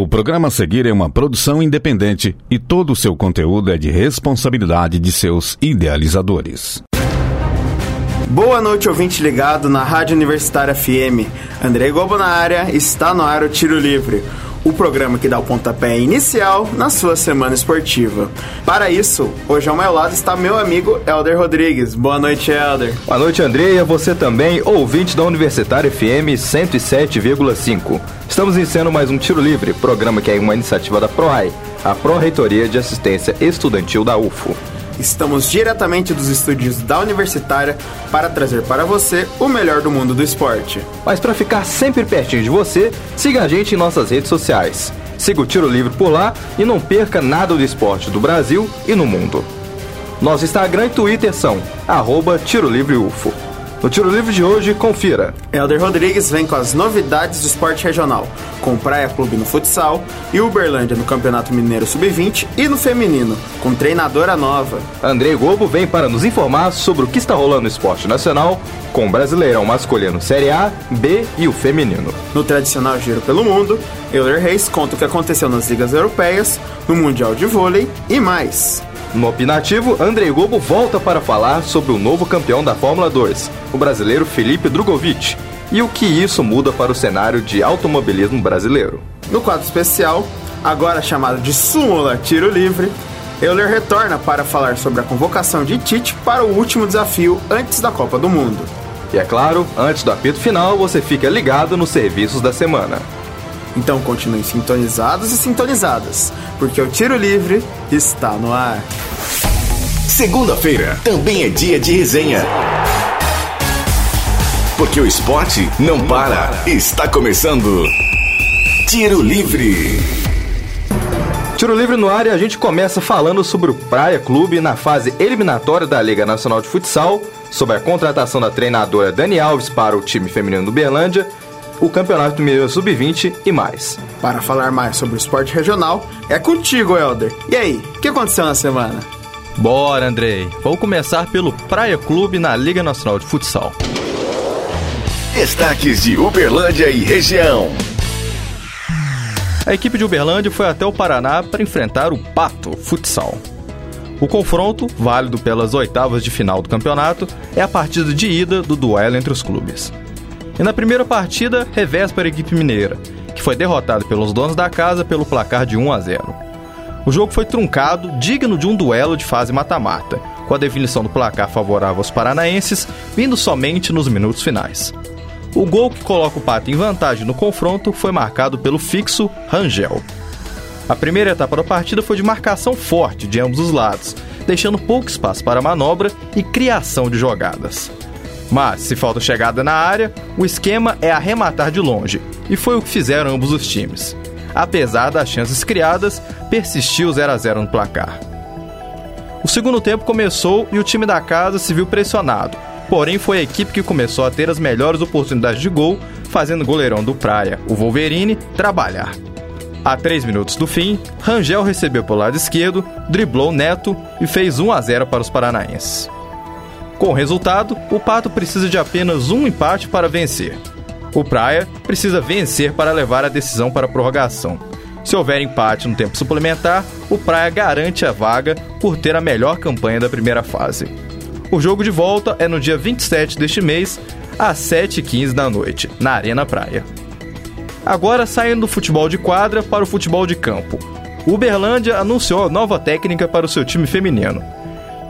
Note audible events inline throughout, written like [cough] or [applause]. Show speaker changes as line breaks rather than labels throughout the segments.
O programa a seguir é uma produção independente e todo o seu conteúdo é de responsabilidade de seus idealizadores.
Boa noite, ouvinte ligado na Rádio Universitária FM. André Gobo na área, está no ar o Tiro Livre o programa que dá o pontapé inicial na sua semana esportiva. Para isso, hoje ao meu lado está meu amigo Elder Rodrigues. Boa noite, Elder.
Boa noite, André, você também, ouvinte da Universitária FM 107,5. Estamos iniciando mais um Tiro Livre, programa que é uma iniciativa da PROAI, a Pró-Reitoria de Assistência Estudantil da UFO.
Estamos diretamente dos estúdios da Universitária para trazer para você o melhor do mundo do esporte.
Mas para ficar sempre pertinho de você, siga a gente em nossas redes sociais. Siga o Tiro Livre por lá e não perca nada do esporte do Brasil e no mundo. Nosso Instagram e Twitter são arroba Tiro Livre UFO. No Tiro Livre de hoje, confira.
Helder Rodrigues vem com as novidades do esporte regional, com Praia Clube no futsal e Uberlândia no Campeonato Mineiro Sub-20 e no feminino, com treinadora nova.
Andrei Globo vem para nos informar sobre o que está rolando no esporte nacional, com o Brasileirão masculino Série A, B e o feminino.
No tradicional Giro pelo Mundo, Euler Reis conta o que aconteceu nas ligas europeias, no Mundial de Vôlei e mais.
No opinativo, Andrei Gobo volta para falar sobre o novo campeão da Fórmula 2, o brasileiro Felipe Drogovic, e o que isso muda para o cenário de automobilismo brasileiro.
No quadro especial, agora chamado de Súmula Tiro Livre, Euler retorna para falar sobre a convocação de Tite para o último desafio antes da Copa do Mundo.
E é claro, antes do apito final, você fica ligado nos serviços da semana.
Então continuem sintonizados e sintonizadas, porque o Tiro Livre está no ar.
Segunda-feira também é dia de resenha. Porque o esporte não para. Está começando. Tiro Livre.
Tiro Livre no ar e a gente começa falando sobre o Praia Clube na fase eliminatória da Liga Nacional de Futsal, sobre a contratação da treinadora Dani Alves para o time feminino do Berlândia o Campeonato Mineiro Sub-20 e mais.
Para falar mais sobre o esporte regional, é contigo, Helder. E aí, o que aconteceu na semana?
Bora, Andrei. Vou começar pelo Praia Clube na Liga Nacional de Futsal.
Destaques de Uberlândia e região.
A equipe de Uberlândia foi até o Paraná para enfrentar o Pato Futsal. O confronto, válido pelas oitavas de final do campeonato, é a partida de ida do duelo entre os clubes. E na primeira partida, revés para a equipe mineira, que foi derrotada pelos donos da casa pelo placar de 1 a 0. O jogo foi truncado, digno de um duelo de fase mata-mata, com a definição do placar favorável aos paranaenses vindo somente nos minutos finais. O gol que coloca o Pato em vantagem no confronto foi marcado pelo fixo Rangel. A primeira etapa da partida foi de marcação forte de ambos os lados, deixando pouco espaço para manobra e criação de jogadas. Mas, se falta chegada na área, o esquema é arrematar de longe, e foi o que fizeram ambos os times. Apesar das chances criadas, persistiu 0 a 0 no placar. O segundo tempo começou e o time da casa se viu pressionado, porém foi a equipe que começou a ter as melhores oportunidades de gol, fazendo o goleirão do Praia, o Wolverine, trabalhar. A 3 minutos do fim, Rangel recebeu pelo lado esquerdo, driblou Neto e fez 1 a 0 para os paranaenses. Com o resultado, o Pato precisa de apenas um empate para vencer. O Praia precisa vencer para levar a decisão para a prorrogação. Se houver empate no tempo suplementar, o Praia garante a vaga por ter a melhor campanha da primeira fase. O jogo de volta é no dia 27 deste mês, às 7h15 da noite, na Arena Praia. Agora saindo do futebol de quadra para o futebol de campo. O Uberlândia anunciou nova técnica para o seu time feminino.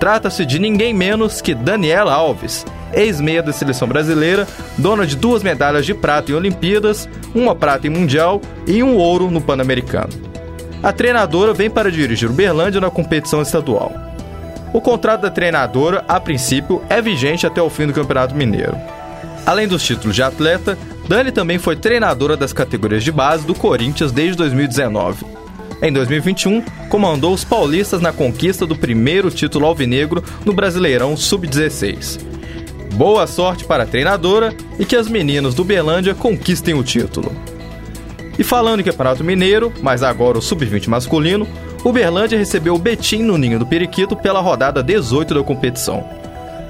Trata-se de ninguém menos que Daniela Alves, ex-meia da seleção brasileira, dona de duas medalhas de prata em Olimpíadas, uma prata em Mundial e um ouro no Pan-Americano. A treinadora vem para dirigir o Berlândia na competição estadual. O contrato da treinadora, a princípio, é vigente até o fim do Campeonato Mineiro. Além dos títulos de atleta, Dani também foi treinadora das categorias de base do Corinthians desde 2019. Em 2021, comandou os paulistas na conquista do primeiro título alvinegro no Brasileirão Sub-16. Boa sorte para a treinadora e que as meninas do Belândia conquistem o título. E falando em Campeonato Mineiro, mas agora o Sub-20 masculino, o Berlândia recebeu o Betim no Ninho do Periquito pela rodada 18 da competição.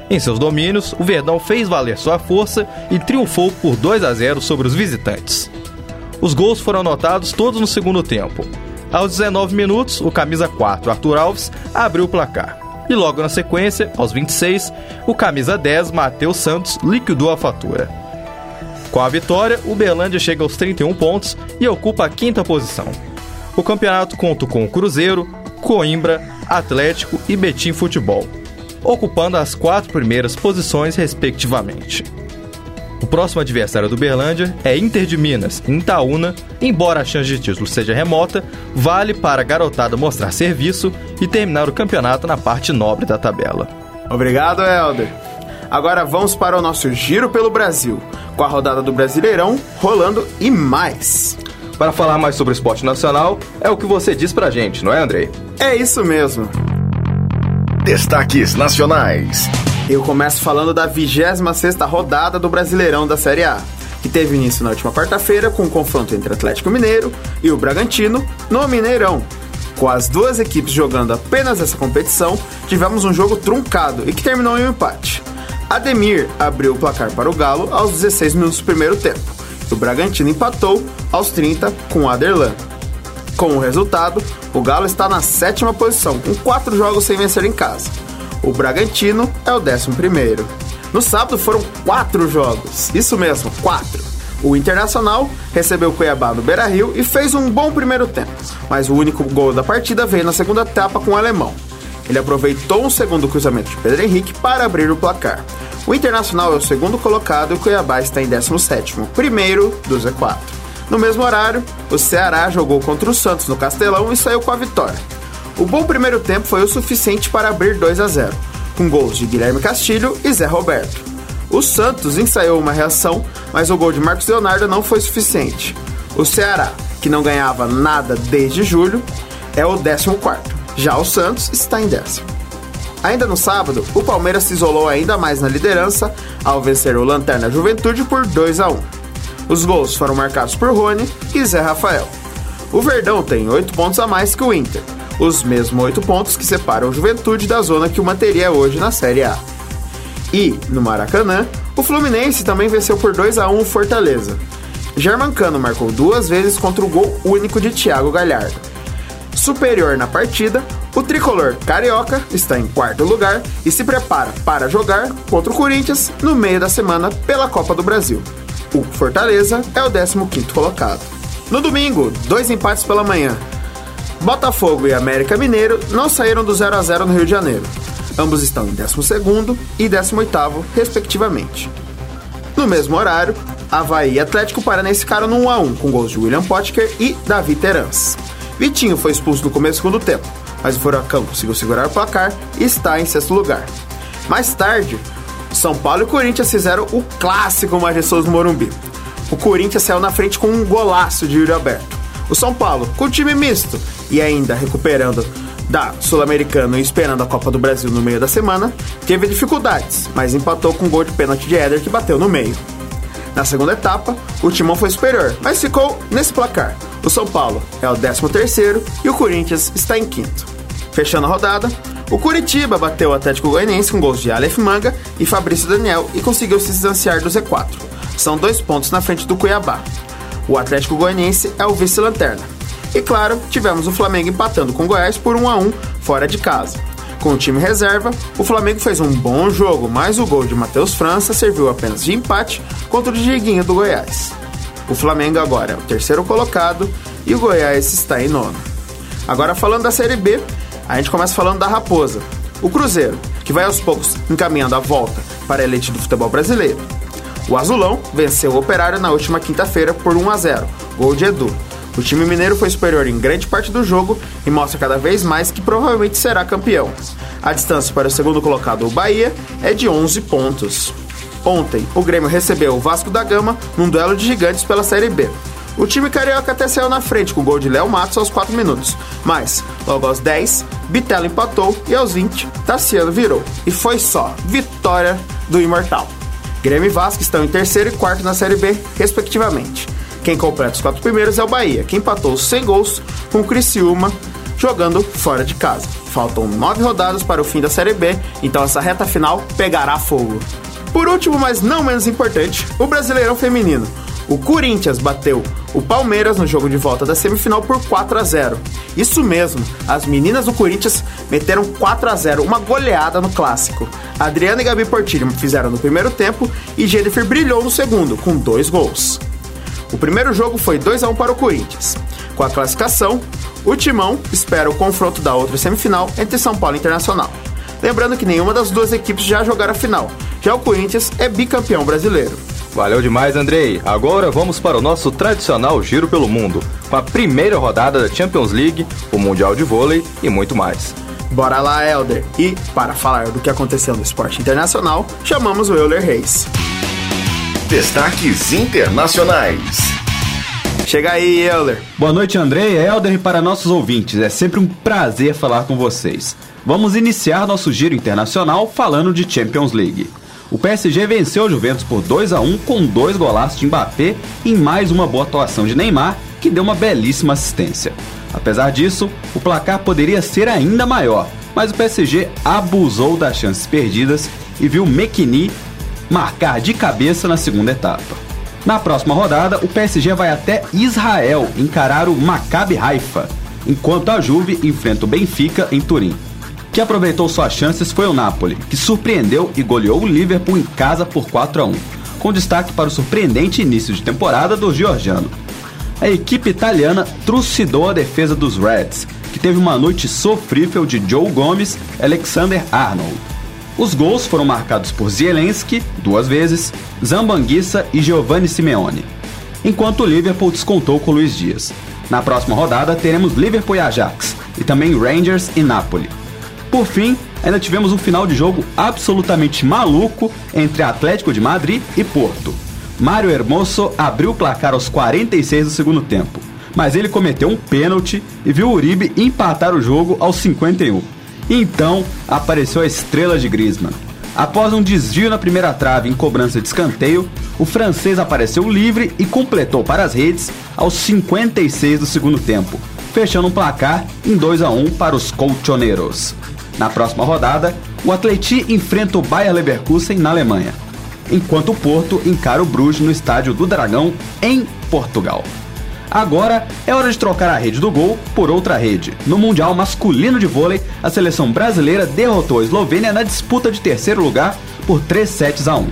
Em seus domínios, o Verdão fez valer sua força e triunfou por 2 a 0 sobre os visitantes. Os gols foram anotados todos no segundo tempo. Aos 19 minutos, o camisa 4, Arthur Alves, abriu o placar. E logo na sequência, aos 26, o camisa 10, Matheus Santos, liquidou a fatura. Com a vitória, o Berlândia chega aos 31 pontos e ocupa a quinta posição. O campeonato conta com Cruzeiro, Coimbra, Atlético e Betim Futebol, ocupando as quatro primeiras posições respectivamente. O próximo adversário do Berlândia é Inter de Minas, em Itaúna. Embora a chance de título seja remota, vale para a garotada mostrar serviço e terminar o campeonato na parte nobre da tabela.
Obrigado, Helder. Agora vamos para o nosso giro pelo Brasil, com a rodada do Brasileirão rolando e mais.
Para falar mais sobre o esporte nacional, é o que você diz pra gente, não é, Andrei?
É isso mesmo.
Destaques nacionais.
Eu começo falando da 26ª rodada do Brasileirão da Série A, que teve início na última quarta-feira com o um confronto entre Atlético Mineiro e o Bragantino no Mineirão. Com as duas equipes jogando apenas essa competição, tivemos um jogo truncado e que terminou em um empate. Ademir abriu o placar para o Galo aos 16 minutos do primeiro tempo. O Bragantino empatou aos 30 com o Aderlan. Com o resultado, o Galo está na sétima posição, com quatro jogos sem vencer em casa. O Bragantino é o décimo primeiro. No sábado foram quatro jogos, isso mesmo, quatro. O Internacional recebeu o Cuiabá no Beira-Rio e fez um bom primeiro tempo, mas o único gol da partida veio na segunda etapa com o alemão. Ele aproveitou um segundo cruzamento de Pedro Henrique para abrir o placar. O Internacional é o segundo colocado e o Cuiabá está em 17 primeiro do Z4. No mesmo horário, o Ceará jogou contra o Santos no Castelão e saiu com a vitória. O bom primeiro tempo foi o suficiente para abrir 2 a 0, com gols de Guilherme Castilho e Zé Roberto. O Santos ensaiou uma reação, mas o gol de Marcos Leonardo não foi suficiente. O Ceará, que não ganhava nada desde julho, é o 14. Já o Santos está em décimo. Ainda no sábado, o Palmeiras se isolou ainda mais na liderança ao vencer o Lanterna Juventude por 2 a 1. Os gols foram marcados por Rony e Zé Rafael. O Verdão tem 8 pontos a mais que o Inter, os mesmos oito pontos que separam o Juventude da zona que o manteria hoje na Série A. E, no Maracanã, o Fluminense também venceu por 2 a 1 o Fortaleza. Germancano marcou duas vezes contra o gol único de Thiago Galhardo. Superior na partida, o tricolor carioca está em quarto lugar e se prepara para jogar contra o Corinthians no meio da semana pela Copa do Brasil. O Fortaleza é o 15º colocado. No domingo, dois empates pela manhã. Botafogo e América Mineiro não saíram do 0 a 0 no Rio de Janeiro. Ambos estão em 12º e 18º, respectivamente. No mesmo horário, Havaí e Atlético Paranense ficaram no 1x1, com gols de William Potker e Davi Terans. Vitinho foi expulso no começo do segundo tempo, mas o Furacão conseguiu segurar o placar e está em sexto lugar. Mais tarde, São Paulo e Corinthians fizeram o clássico majestoso do Morumbi. O Corinthians saiu na frente com um golaço de Yuri Alberto. O São Paulo, com time misto e ainda recuperando da Sul-Americana e esperando a Copa do Brasil no meio da semana, teve dificuldades, mas empatou com um gol de pênalti de Éder que bateu no meio. Na segunda etapa, o Timão foi superior, mas ficou nesse placar. O São Paulo é o 13º e o Corinthians está em quinto. Fechando a rodada, o Curitiba bateu o Atlético Goianiense com gols de Aleph Manga e Fabrício Daniel e conseguiu se distanciar do Z4. São dois pontos na frente do Cuiabá. O Atlético Goianiense é o vice-lanterna. E claro, tivemos o Flamengo empatando com o Goiás por 1 a 1 fora de casa. Com o time reserva, o Flamengo fez um bom jogo, mas o gol de Matheus França serviu apenas de empate contra o Dieguinho do Goiás. O Flamengo agora é o terceiro colocado e o Goiás está em nono. Agora falando da Série B, a gente começa falando da Raposa, o Cruzeiro, que vai aos poucos encaminhando a volta para a elite do futebol brasileiro. O Azulão venceu o Operário na última quinta-feira por 1 a 0, gol de Edu. O time mineiro foi superior em grande parte do jogo e mostra cada vez mais que provavelmente será campeão. A distância para o segundo colocado, o Bahia, é de 11 pontos. Ontem, o Grêmio recebeu o Vasco da Gama num duelo de gigantes pela Série B. O time carioca até saiu na frente com o gol de Léo Matos aos 4 minutos, mas logo aos 10, Bitelo empatou e aos 20, Tassiano virou. E foi só vitória do Imortal. Grêmio e Vasco estão em terceiro e quarto na Série B, respectivamente. Quem completa os quatro primeiros é o Bahia, que empatou sem gols com o Criciúma jogando fora de casa. Faltam nove rodadas para o fim da Série B, então essa reta final pegará fogo. Por último, mas não menos importante, o Brasileirão Feminino. O Corinthians bateu o Palmeiras no jogo de volta da semifinal por 4 a 0. Isso mesmo, as meninas do Corinthians meteram 4 a 0, uma goleada no clássico. Adriana e Gabi Portilho fizeram no primeiro tempo e Jennifer brilhou no segundo, com dois gols. O primeiro jogo foi 2 a 1 para o Corinthians. Com a classificação, o Timão espera o confronto da outra semifinal entre São Paulo e Internacional. Lembrando que nenhuma das duas equipes já jogaram a final. Já o Corinthians é bicampeão brasileiro.
Valeu demais, Andrei. Agora vamos para o nosso tradicional giro pelo mundo, com a primeira rodada da Champions League, o Mundial de Vôlei e muito mais.
Bora lá, Elder. E, para falar do que aconteceu no esporte internacional, chamamos o Euler Reis.
Destaques internacionais.
Chega aí, Euler.
Boa noite, Andrei, Elder e para nossos ouvintes. É sempre um prazer falar com vocês. Vamos iniciar nosso giro internacional falando de Champions League. O PSG venceu o Juventus por 2 a 1 com dois golaços de Mbappé em mais uma boa atuação de Neymar, que deu uma belíssima assistência. Apesar disso, o placar poderia ser ainda maior, mas o PSG abusou das chances perdidas e viu Mekini marcar de cabeça na segunda etapa. Na próxima rodada, o PSG vai até Israel encarar o Maccabi Haifa, enquanto a Juve enfrenta o Benfica em Turim. Que aproveitou suas chances foi o Napoli, que surpreendeu e goleou o Liverpool em casa por 4 a 1, com destaque para o surpreendente início de temporada do georgiano. A equipe italiana trucidou a defesa dos Reds, que teve uma noite sofrível de Joe Gomes e Alexander Arnold. Os gols foram marcados por Zielinski, duas vezes, Zambanguissa e Giovanni Simeone, enquanto o Liverpool descontou com Luiz Dias. Na próxima rodada teremos Liverpool e Ajax, e também Rangers e Napoli. Por fim, ainda tivemos um final de jogo absolutamente maluco entre Atlético de Madrid e Porto. Mário Hermoso abriu o placar aos 46 do segundo tempo, mas ele cometeu um pênalti e viu Uribe empatar o jogo aos 51. Então apareceu a estrela de Griezmann. Após um desvio na primeira trave em cobrança de escanteio, o francês apareceu livre e completou para as redes aos 56 do segundo tempo, fechando um placar em 2 a 1 para os colchoneros. Na próxima rodada, o Atleti enfrenta o Bayer Leverkusen na Alemanha, enquanto o Porto encara o Bruges no estádio do Dragão em Portugal. Agora é hora de trocar a rede do gol por outra rede. No Mundial Masculino de Vôlei, a seleção brasileira derrotou a Eslovênia na disputa de terceiro lugar por 3 sets a 1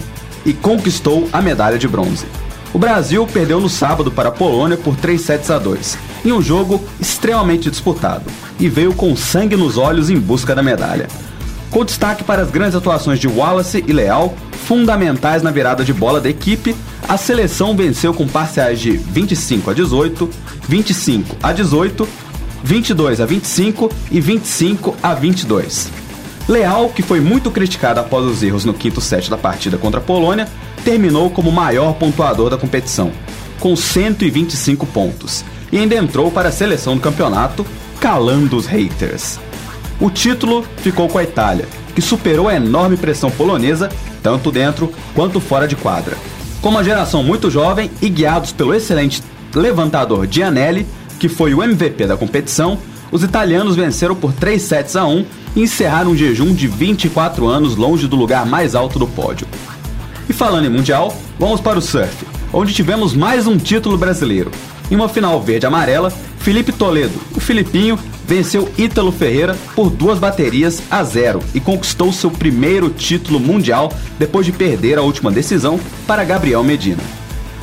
e conquistou a medalha de bronze. O Brasil perdeu no sábado para a Polônia por 3 sets a 2, em um jogo extremamente disputado, e veio com sangue nos olhos em busca da medalha. Com destaque para as grandes atuações de Wallace e Leal, fundamentais na virada de bola da equipe, a seleção venceu com parciais de 25 a 18, 25 a 18, 22 a 25 e 25 a 22. Leal, que foi muito criticado após os erros no quinto set da partida contra a Polônia, terminou como maior pontuador da competição, com 125 pontos, e ainda entrou para a seleção do campeonato, calando os haters. O título ficou com a Itália, que superou a enorme pressão polonesa, tanto dentro quanto fora de quadra. Com uma geração muito jovem e guiados pelo excelente levantador Gianelli, que foi o MVP da competição, os italianos venceram por 3 sets a 1 e encerraram um jejum de 24 anos longe do lugar mais alto do pódio. E falando em Mundial, vamos para o surf, onde tivemos mais um título brasileiro. Em uma final verde-amarela, Felipe Toledo, o Filipinho, venceu Ítalo Ferreira por duas baterias a zero e conquistou seu primeiro título mundial depois de perder a última decisão para Gabriel Medina.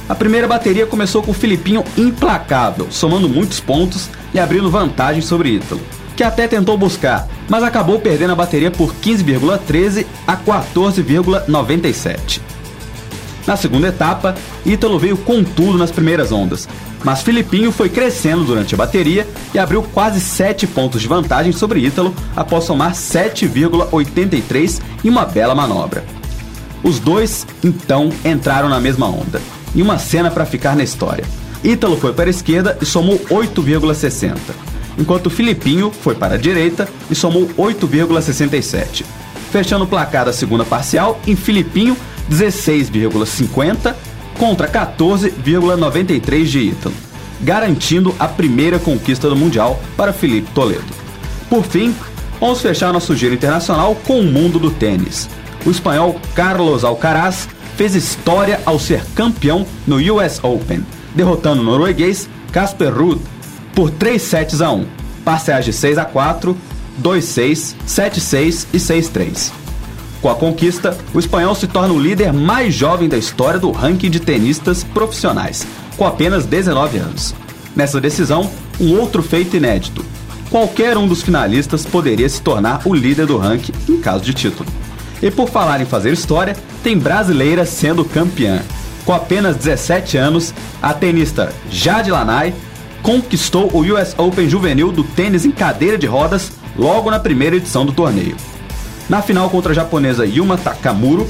A primeira bateria começou com o Filipinho implacável, somando muitos pontos e abrindo vantagem sobre Ítalo, que até tentou buscar, mas acabou perdendo a bateria por 15,13 a 14,97. Na segunda etapa, Ítalo veio com tudo nas primeiras ondas, mas Filipinho foi crescendo durante a bateria e abriu quase 7 pontos de vantagem sobre Ítalo após somar 7,83 em uma bela manobra. Os dois, então, entraram na mesma onda, em uma cena para ficar na história. Ítalo foi para a esquerda e somou 8,60, enquanto Filipinho foi para a direita e somou 8,67. Fechando o placar da segunda parcial em Filipinho 16,50 contra 14,93 de Ítalo, garantindo a primeira conquista do Mundial para Felipe Toledo. Por fim, vamos fechar nosso giro internacional com o mundo do tênis. O espanhol Carlos Alcaraz fez história ao ser campeão no US Open, derrotando o norueguês Casper Ruud por 3 sets a 1, parciais de 6 a 4, 2-6, 7-6 e 6-3. Com a conquista, o espanhol se torna o líder mais jovem da história do ranking de tenistas profissionais, com apenas 19 anos. Nessa decisão, um outro feito inédito. Qualquer um dos finalistas poderia se tornar o líder do ranking em caso de título. E por falar em fazer história, tem brasileira sendo campeã. Com apenas 17 anos, a tenista Jade Lanai conquistou o US Open Juvenil do tênis em cadeira de rodas logo na primeira edição do torneio. Na final contra a japonesa Yuma Takamuro,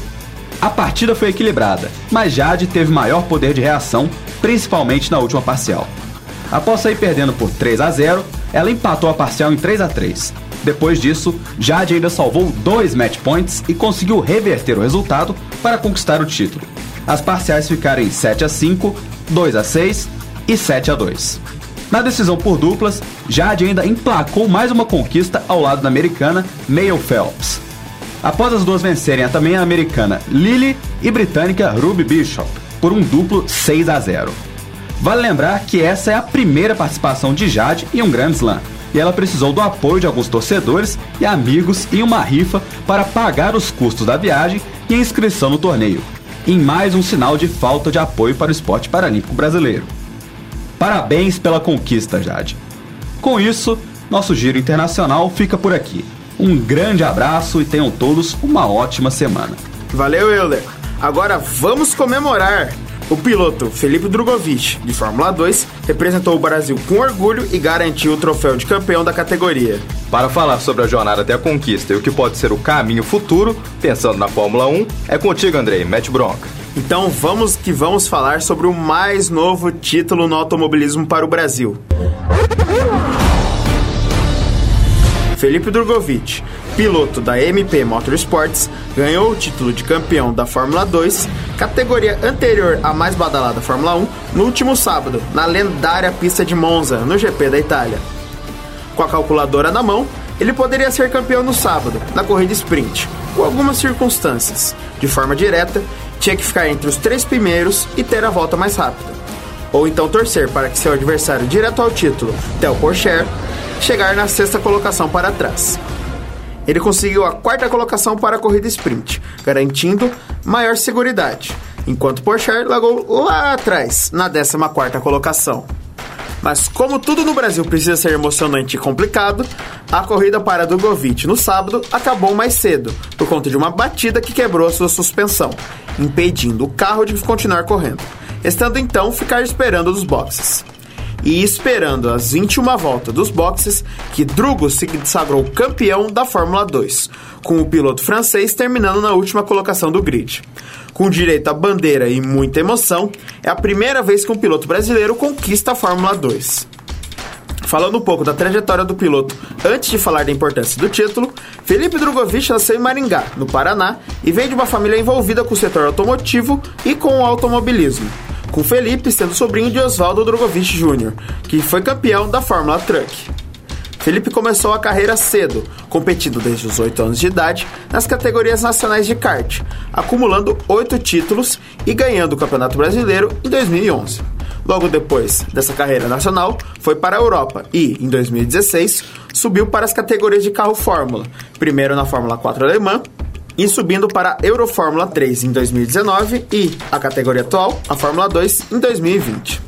a partida foi equilibrada, mas Jade teve maior poder de reação, principalmente na última parcial. Após sair perdendo por 3 a 0, ela empatou a parcial em 3 a 3. Depois disso, Jade ainda salvou dois match points e conseguiu reverter o resultado para conquistar o título. As parciais ficaram em 7 a 5, 2 a 6 e 7 a 2. Na decisão por duplas, Jade ainda emplacou mais uma conquista ao lado da americana Mayo Phelps. Após as duas vencerem a também a americana Lily e britânica Ruby Bishop por um duplo 6 a 0. Vale lembrar que essa é a primeira participação de Jade em um Grand Slam, e ela precisou do apoio de alguns torcedores e amigos em uma rifa para pagar os custos da viagem e a inscrição no torneio, em mais um sinal de falta de apoio para o esporte paralímpico brasileiro. Parabéns pela conquista, Jade. Com isso, nosso giro internacional fica por aqui. Um grande abraço e tenham todos uma ótima semana.
Valeu, Euler. Agora vamos comemorar. O piloto Felipe Drogovic, de Fórmula 2, representou o Brasil com orgulho e garantiu o troféu de campeão da categoria.
Para falar sobre a jornada até a conquista e o que pode ser o caminho futuro, pensando na Fórmula 1, é contigo, Andrei. Mete bronca.
Então vamos que vamos falar sobre o mais novo título no automobilismo para o Brasil. Felipe Drogovic, piloto da MP Motorsports, ganhou o título de campeão da Fórmula 2, categoria anterior à mais badalada Fórmula 1, no último sábado, na lendária pista de Monza, no GP da Itália. Com a calculadora na mão, ele poderia ser campeão no sábado, na corrida sprint, com algumas circunstâncias. De forma direta, tinha que ficar entre os três primeiros e ter a volta mais rápida. Ou então torcer para que seu adversário direto ao título, Theo Porcher, chegar na sexta colocação para trás. Ele conseguiu a quarta colocação para a corrida sprint, garantindo maior segurança, enquanto Porcher largou lá atrás, na 14 quarta colocação. Mas como tudo no Brasil precisa ser emocionante e complicado, a corrida para Dugovic no sábado acabou mais cedo, por conta de uma batida que quebrou sua suspensão, impedindo o carro de continuar correndo, estando então ficar esperando dos boxes. E esperando as 21 voltas dos boxes, que Drugo se sagrou campeão da Fórmula 2, com o piloto francês terminando na última colocação do grid. Com direito à bandeira e muita emoção, é a primeira vez que um piloto brasileiro conquista a Fórmula 2. Falando um pouco da trajetória do piloto antes de falar da importância do título, Felipe Drogovic nasceu em Maringá, no Paraná, e vem de uma família envolvida com o setor automotivo e com o automobilismo. Com Felipe sendo sobrinho de Oswaldo Drogovic Jr., que foi campeão da Fórmula Truck. Felipe começou a carreira cedo, competindo desde os 8 anos de idade nas categorias nacionais de kart, acumulando 8 títulos e ganhando o Campeonato Brasileiro em 2011. Logo depois dessa carreira nacional, foi para a Europa e, em 2016, subiu para as categorias de carro Fórmula, primeiro na Fórmula 4 alemã e subindo para a Eurofórmula 3 em 2019 e a categoria atual, a Fórmula 2, em 2020.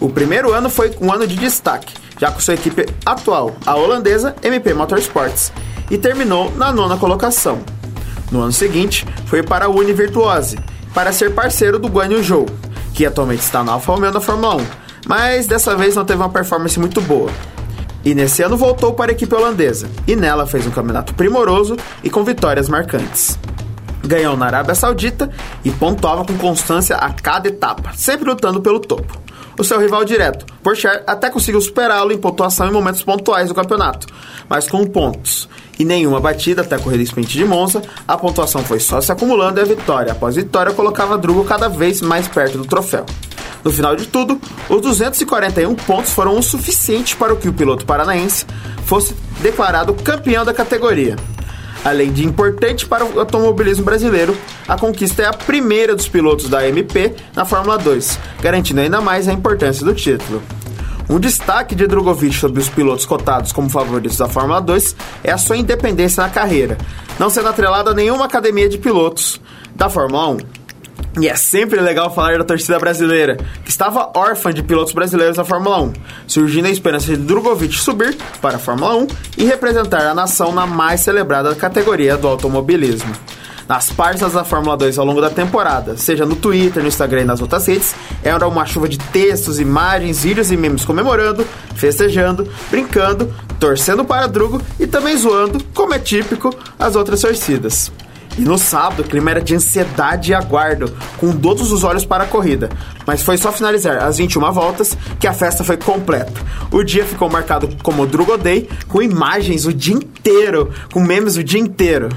O primeiro ano foi um ano de destaque, já com sua equipe atual, a holandesa MP Motorsports, e terminou na nona colocação. No ano seguinte, foi para a Uni Virtuose, para ser parceiro do Guanyu Zhou, que atualmente está na Alfa Romeo da Fórmula 1, mas dessa vez não teve uma performance muito boa. E nesse ano voltou para a equipe holandesa, e nela fez um campeonato primoroso e com vitórias marcantes. Ganhou na Arábia Saudita e pontuava com constância a cada etapa, sempre lutando pelo topo o seu rival direto. Porsche até conseguiu superá-lo em pontuação em momentos pontuais do campeonato, mas com pontos e nenhuma batida até a corrida sprint de Monza, a pontuação foi só se acumulando e a vitória após vitória colocava Drugo cada vez mais perto do troféu. No final de tudo, os 241 pontos foram o suficiente para que o piloto paranaense fosse declarado campeão da categoria. Além de importante para o automobilismo brasileiro, a conquista é a primeira dos pilotos da MP na Fórmula 2, garantindo ainda mais a importância do título. Um destaque de Drogovic sobre os pilotos cotados como favoritos da Fórmula 2 é a sua independência na carreira, não sendo atrelado a nenhuma academia de pilotos da Fórmula 1. E é sempre legal falar da torcida brasileira, que estava órfã de pilotos brasileiros na Fórmula 1, surgindo a esperança de Drogovic subir para a Fórmula 1 e representar a nação na mais celebrada categoria do automobilismo. Nas parças da Fórmula 2 ao longo da temporada, seja no Twitter, no Instagram e nas outras redes, era uma chuva de textos, imagens, vídeos e memes comemorando, festejando, brincando, torcendo para Drugo e também zoando, como é típico, as outras torcidas. E no sábado, o clima era de ansiedade e aguardo, com todos os olhos para a corrida. Mas foi só finalizar as 21 voltas que a festa foi completa. O dia ficou marcado como Drugo Day, com imagens o dia inteiro, com memes o dia inteiro.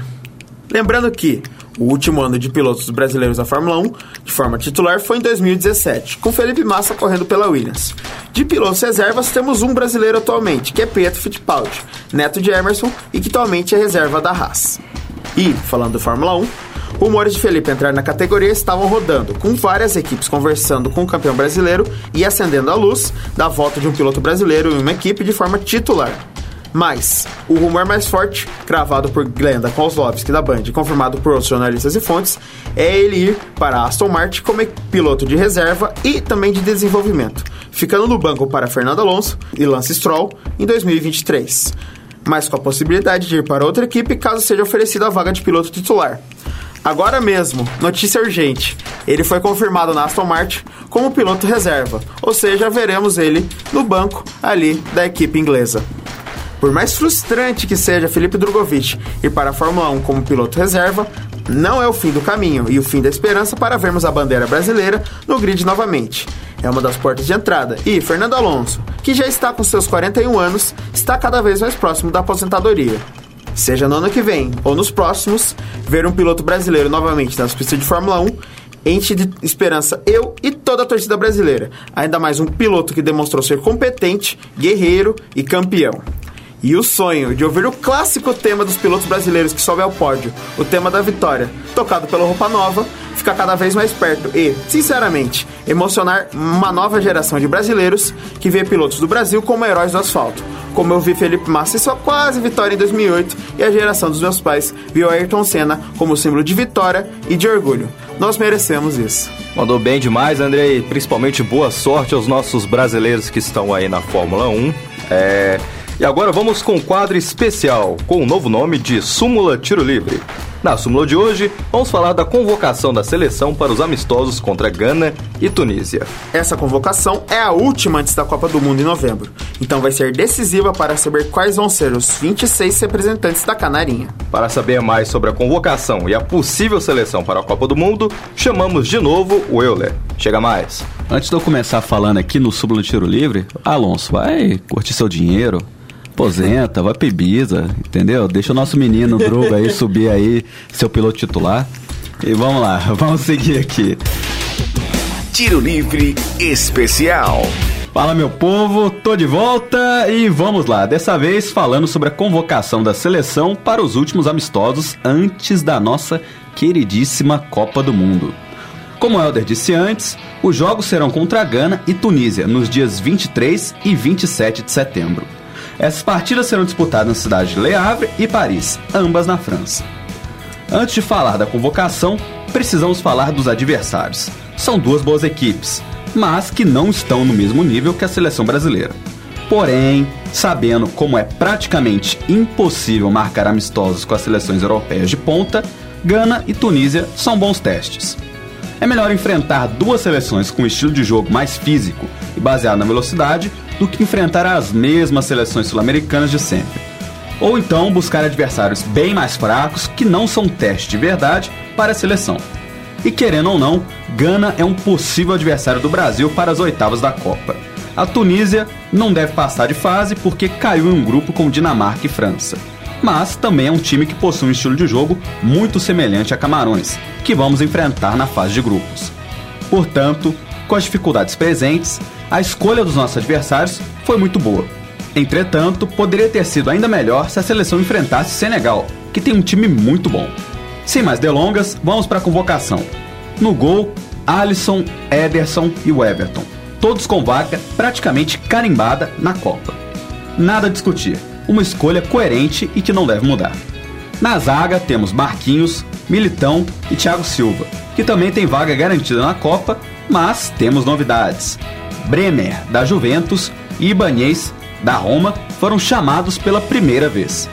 Lembrando que o último ano de pilotos brasileiros da Fórmula 1, de forma titular, foi em 2017, com Felipe Massa correndo pela Williams. De pilotos reservas, temos um brasileiro atualmente, que é Pietro Fittipaldi, neto de Emerson e que atualmente é reserva da Haas. E, falando da Fórmula 1, rumores de Felipe entrar na categoria estavam rodando, com várias equipes conversando com o campeão brasileiro e acendendo a luz da volta de um piloto brasileiro em uma equipe de forma titular. Mas, o rumor mais forte, cravado por Glenda Kozlovski da Band confirmado por outros jornalistas e fontes, é ele ir para Aston Martin como piloto de reserva e também de desenvolvimento, ficando no banco para Fernando Alonso e Lance Stroll em 2023 mas com a possibilidade de ir para outra equipe caso seja oferecida a vaga de piloto titular. Agora mesmo, notícia urgente. Ele foi confirmado na Aston Martin como piloto reserva, ou seja, veremos ele no banco ali da equipe inglesa. Por mais frustrante que seja Felipe Drogovic ir para a Fórmula 1 como piloto reserva, não é o fim do caminho e o fim da esperança para vermos a bandeira brasileira no grid novamente. É uma das portas de entrada. E Fernando Alonso, que já está com seus 41 anos, está cada vez mais próximo da aposentadoria. Seja no ano que vem ou nos próximos, ver um piloto brasileiro novamente nas pistas de Fórmula 1 enche de esperança eu e toda a torcida brasileira. Ainda mais um piloto que demonstrou ser competente, guerreiro e campeão. E o sonho de ouvir o clássico tema dos pilotos brasileiros que sobe ao pódio, o tema da vitória, tocado pela Roupa Nova, fica cada vez mais perto e, sinceramente, emocionar uma nova geração de brasileiros que vê pilotos do Brasil como heróis do asfalto. Como eu vi Felipe Massa em sua quase vitória em 2008 e a geração dos meus pais viu Ayrton Senna como símbolo de vitória e de orgulho. Nós merecemos isso.
Mandou bem demais, Andrei. Principalmente boa sorte aos nossos brasileiros que estão aí na Fórmula 1. É, e agora vamos com um quadro especial, com o novo nome de Súmula Tiro Livre. Na súmula de hoje, vamos falar da convocação da seleção para os amistosos contra Gana e Tunísia.
Essa convocação é a última antes da Copa do Mundo em novembro, então vai ser decisiva para saber quais vão ser os 26 representantes da Canarinha.
Para saber mais sobre a convocação e a possível seleção para a Copa do Mundo, chamamos de novo o Euler. Chega mais.
Antes de eu começar falando aqui no Súmula Tiro Livre, Alonso, vai curtir seu dinheiro, aposenta, vai pra Ibiza, entendeu? Deixa o nosso menino Drugo aí subir aí, seu piloto titular. E vamos lá, [laughs] vamos seguir aqui.
Tiro Livre Especial.
Fala meu povo, tô de volta e vamos lá. Dessa vez falando sobre a convocação da seleção para os últimos amistosos antes da nossa queridíssima Copa do Mundo. Como o Helder disse antes, os jogos serão contra a Gana e Tunísia nos dias 23 e 27 de setembro. Essas partidas serão disputadas nas cidades de Le Havre e Paris, ambas na França. Antes de falar da convocação, precisamos falar dos adversários. São duas boas equipes, mas que não estão no mesmo nível que a seleção brasileira. Porém, sabendo como é praticamente impossível marcar amistosos com as seleções europeias de ponta, Gana e Tunísia são bons testes. É melhor enfrentar duas seleções com um estilo de jogo mais físico e baseado na velocidade do que enfrentar as mesmas seleções sul-americanas de sempre. Ou então buscar adversários bem mais fracos que não são teste de verdade para a seleção. E querendo ou não, Gana é um possível adversário do Brasil para as oitavas da Copa. A Tunísia não deve passar de fase porque caiu em um grupo com Dinamarca e França. Mas também é um time que possui um estilo de jogo muito semelhante a Camarões, que vamos enfrentar na fase de grupos. Portanto, com as dificuldades presentes, a escolha dos nossos adversários foi muito boa. Entretanto, poderia ter sido ainda melhor se a seleção enfrentasse Senegal, que tem um time muito bom. Sem mais delongas, vamos para a convocação. No gol, Alisson, Ederson e Everton. Todos com vaga praticamente carimbada na Copa. Nada a discutir, uma escolha coerente e que não deve mudar. Na zaga temos Marquinhos, Militão e Thiago Silva, que também tem vaga garantida na Copa, mas temos novidades. Bremer, da Juventus, e Ibanez, da Roma, foram chamados pela primeira vez.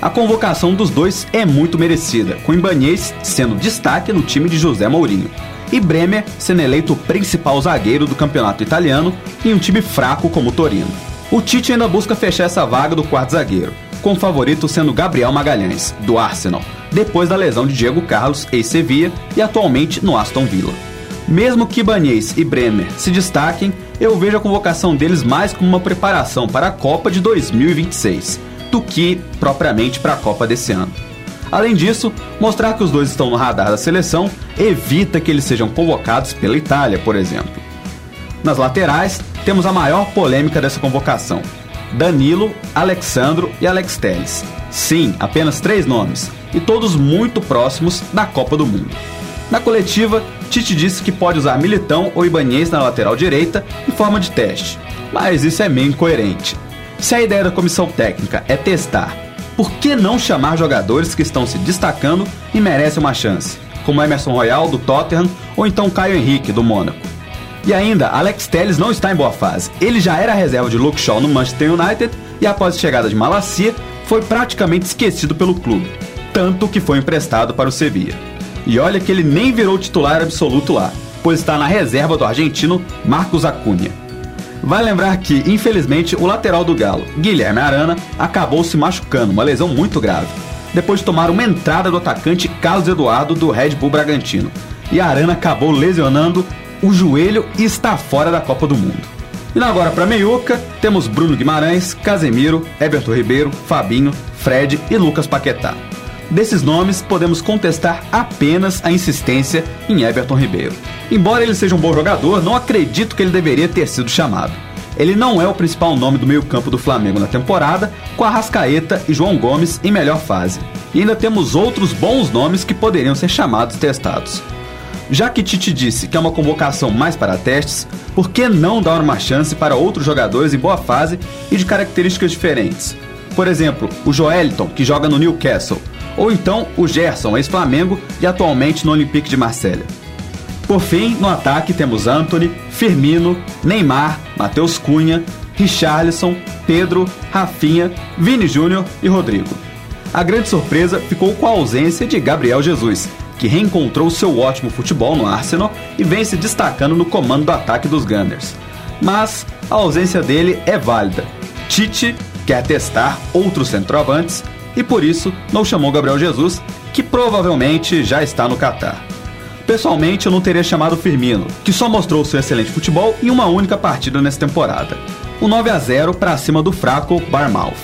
A convocação dos dois é muito merecida, com Ibanez sendo destaque no time de José Mourinho e Bremer sendo eleito o principal zagueiro do campeonato italiano em um time fraco como o Torino. O Tite ainda busca fechar essa vaga do quarto zagueiro, com o favorito sendo Gabriel Magalhães, do Arsenal, depois da lesão de Diego Carlos, ex-Sevilla e atualmente no Aston Villa. Mesmo que Ibanez e Bremer se destaquem, eu vejo a convocação deles mais como uma preparação para a Copa de 2026 do que propriamente para a Copa desse ano. Além disso, mostrar que os dois estão no radar da seleção evita que eles sejam convocados pela Itália, por exemplo. Nas laterais, temos a maior polêmica dessa convocação: Danilo, Alexandro e Alex Telles. Sim, apenas três nomes, e todos muito próximos da Copa do Mundo. Na coletiva, Tite disse que pode usar Militão ou Ibanez na lateral direita em forma de teste, mas isso é meio incoerente. Se a ideia da comissão técnica é testar, por que não chamar jogadores que estão se destacando e merecem uma chance, como Emerson Royal do Tottenham ou então Caio Henrique do Mônaco? E ainda, Alex Telles não está em boa fase. Ele já era reserva de Luke Shaw no Manchester United e após a chegada de Malacia, foi praticamente esquecido pelo clube, tanto que foi emprestado para o Sevilla. E olha que ele nem virou titular absoluto lá, pois está na reserva do argentino Marcos Acunha. Vai lembrar que, infelizmente, o lateral do Galo, Guilherme Arana, acabou se machucando, uma lesão muito grave, depois de tomar uma entrada do atacante Carlos Eduardo do Red Bull Bragantino. E Arana acabou lesionando o joelho e está fora da Copa do Mundo. E agora para Meiuca, temos Bruno Guimarães, Casemiro, Everton Ribeiro, Fabinho, Fred e Lucas Paquetá. Desses nomes, podemos contestar apenas a insistência em Everton Ribeiro. Embora ele seja um bom jogador, não acredito que ele deveria ter sido chamado. Ele não é o principal nome do meio-campo do Flamengo na temporada, com Arrascaeta e João Gomes em melhor fase. E ainda temos outros bons nomes que poderiam ser chamados testados. Já que Tite disse que é uma convocação mais para testes, por que não dar uma chance para outros jogadores em boa fase e de características diferentes? Por exemplo, o Joeliton, que joga no Newcastle, ou então o Gerson, ex-Flamengo e atualmente no Olympique de Marselha. Por fim, no ataque temos Anthony, Firmino, Neymar, Matheus Cunha, Richarlison, Pedro, Rafinha, Vini Júnior e Rodrigo. A grande surpresa ficou com a ausência de Gabriel Jesus, que reencontrou seu ótimo futebol no Arsenal e vem se destacando no comando do ataque dos Gunners. Mas a ausência dele é válida. Tite quer testar outros centroavantes e por isso não chamou Gabriel Jesus, que provavelmente já está no Catar. Pessoalmente, eu não teria chamado Firmino, que só mostrou seu excelente futebol em uma única partida nessa temporada. Um 9 a 0 para cima do fraco Barmouth.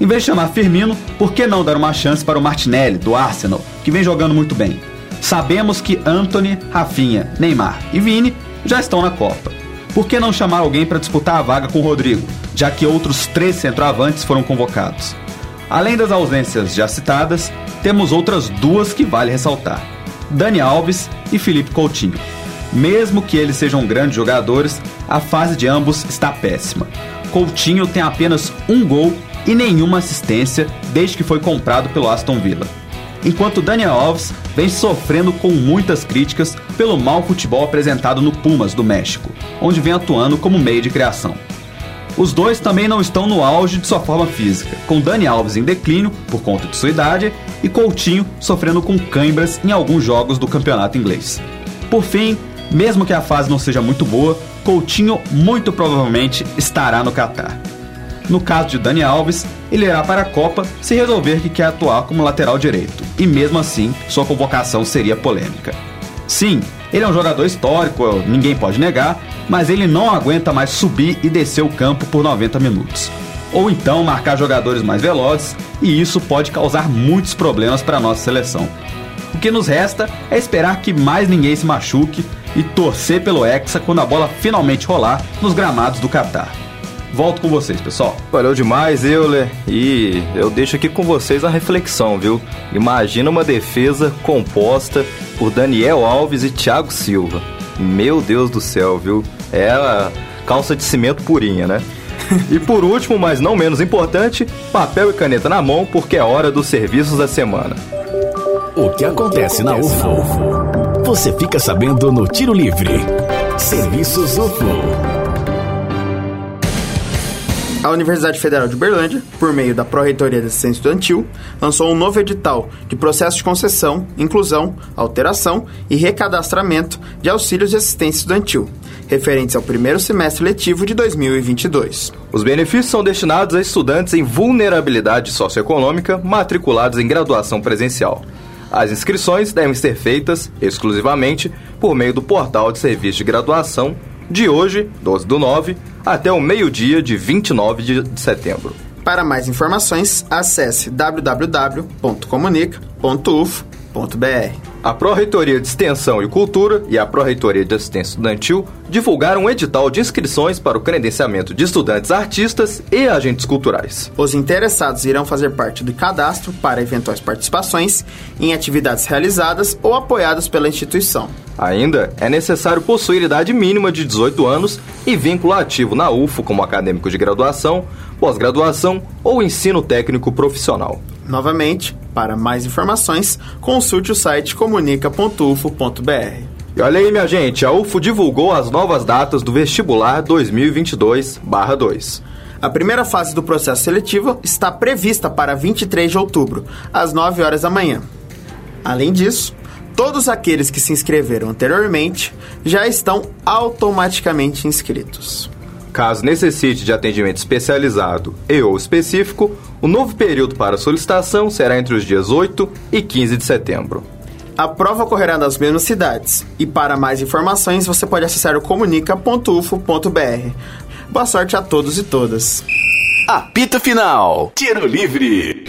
Em vez de chamar Firmino, por que não dar uma chance para o Martinelli, do Arsenal, que vem jogando muito bem? Sabemos que Anthony, Rafinha, Neymar e Vini já estão na Copa. Por que não chamar alguém para disputar a vaga com o Rodrigo, já que outros três centroavantes foram convocados? Além das ausências já citadas, temos outras duas que vale ressaltar: Dani Alves e Felipe Coutinho. Mesmo que eles sejam grandes jogadores, a fase de ambos está péssima. Coutinho tem apenas um gol e nenhuma assistência desde que foi comprado pelo Aston Villa. Enquanto Daniel Alves vem sofrendo com muitas críticas pelo mau futebol apresentado no Pumas do México, onde vem atuando como meio de criação. Os dois também não estão no auge de sua forma física, com Dani Alves em declínio por conta de sua idade e Coutinho sofrendo com cãibras em alguns jogos do campeonato inglês. Por fim, mesmo que a fase não seja muito boa, Coutinho muito provavelmente estará no Catar. No caso de Dani Alves, ele irá para a Copa se resolver que quer atuar como lateral direito, e mesmo assim, sua convocação seria polêmica. Sim, ele é um jogador histórico, ninguém pode negar, mas ele não aguenta mais subir e descer o campo por 90 minutos. Ou então marcar jogadores mais velozes, e isso pode causar muitos problemas para a nossa seleção. O que nos resta é esperar que mais ninguém se machuque e torcer pelo Hexa quando a bola finalmente rolar nos gramados do Catar. Volto com vocês, pessoal.
Valeu demais, Euler. E eu deixo aqui com vocês a reflexão, viu? Imagina uma defesa composta por Daniel Alves e Thiago Silva. Meu Deus do céu, viu? É a calça de cimento purinha, né? [laughs] e por último, mas não menos importante, papel e caneta na mão, porque é hora dos serviços da semana.
O que acontece na UFO? Você fica sabendo no Tiro Livre. Serviços UFO.
A Universidade Federal de Uberlândia, por meio da Pró-Reitoria de Assistência Estudantil, lançou um novo edital de processo de concessão, inclusão, alteração e recadastramento de auxílios de assistência estudantil, referentes ao primeiro semestre letivo de 2022.
Os benefícios são destinados a estudantes em vulnerabilidade socioeconômica matriculados em graduação presencial. As inscrições devem ser feitas exclusivamente por meio do portal de serviço de graduação de hoje, 12 do 9, até o meio-dia de 29 de setembro.
Para mais informações, acesse www.comunica.uf.br.
A Pró-Reitoria de Extensão e Cultura e a Pró-Reitoria de Assistência Estudantil divulgaram um edital de inscrições para o credenciamento de estudantes artistas e agentes culturais.
Os interessados irão fazer parte do cadastro para eventuais participações em atividades realizadas ou apoiadas pela instituição.
Ainda é necessário possuir idade mínima de 18 anos e vínculo ativo na UFO como acadêmico de graduação, pós-graduação ou ensino técnico profissional.
Novamente, para mais informações, consulte o site comunica.ufo.br.
E olha aí, minha gente, a UFO divulgou as novas datas do vestibular 2022/2.
A primeira fase do processo seletivo está prevista para 23 de outubro, às 9 horas da manhã. Além disso, todos aqueles que se inscreveram anteriormente já estão automaticamente inscritos.
Caso necessite de atendimento especializado e ou específico, o novo período para solicitação será entre os dias 8 e 15 de setembro.
A prova ocorrerá nas mesmas cidades. E para mais informações, você pode acessar o comunica.ufo.br. Boa sorte a todos e todas.
Apito Final. Tiro Livre.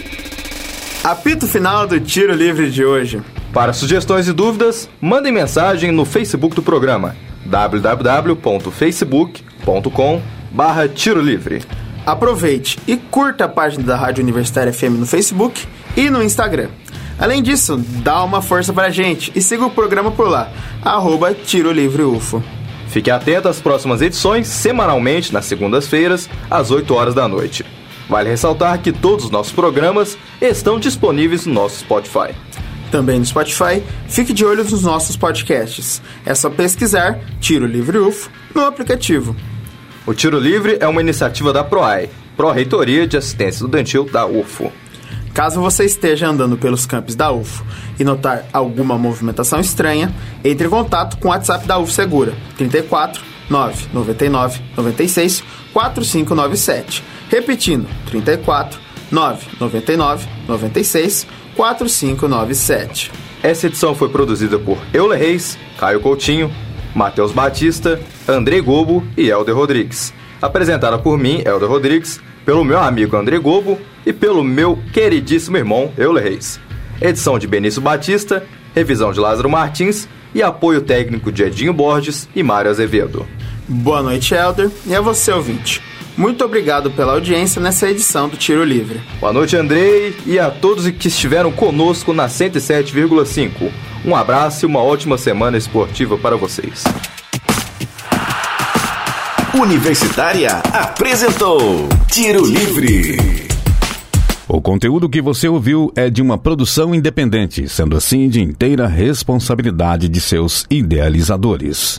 Apito final do Tiro Livre de hoje.
Para sugestões e dúvidas, mandem mensagem no Facebook do programa www.facebook.com barra Tiro Livre.
Aproveite e curta a página da Rádio Universitária FM no Facebook e no Instagram. Além disso, dá uma força pra gente e siga o programa por lá, arroba Tiro Livre UFO.
Fique atento às próximas edições, semanalmente, nas segundas-feiras, às 8 horas da noite. Vale ressaltar que todos os nossos programas estão disponíveis no nosso Spotify.
Também no Spotify, fique de olho nos nossos podcasts. É só pesquisar Tiro Livre UFO no aplicativo.
O Tiro Livre é uma iniciativa da PROAI, Pró-Reitoria de Assistência Estudantil da UFO.
Caso você esteja andando pelos campos da UFO e notar alguma movimentação estranha, entre em contato com o WhatsApp da UFO Segura 34 999 96 4597. Repetindo, 34 999 96 4597.
Essa edição foi produzida por Euler Reis, Caio Coutinho, Matheus Batista, Andrei Gobo e Helder Rodrigues. Apresentada por mim, Helder Rodrigues, pelo meu amigo André Gobo e pelo meu queridíssimo irmão Euler Reis. Edição de Benício Batista, revisão de Lázaro Martins e apoio técnico de Edinho Borges e Mário Azevedo.
Boa noite, Helder, e a você, ouvinte. Muito obrigado pela audiência nessa edição do Tiro Livre.
Boa noite, Andrei, e a todos que estiveram conosco na 107,5. Um abraço e uma ótima semana esportiva para vocês.
Universitária apresentou Tiro Livre.
O conteúdo que você ouviu é de uma produção independente, sendo assim de inteira responsabilidade de seus idealizadores.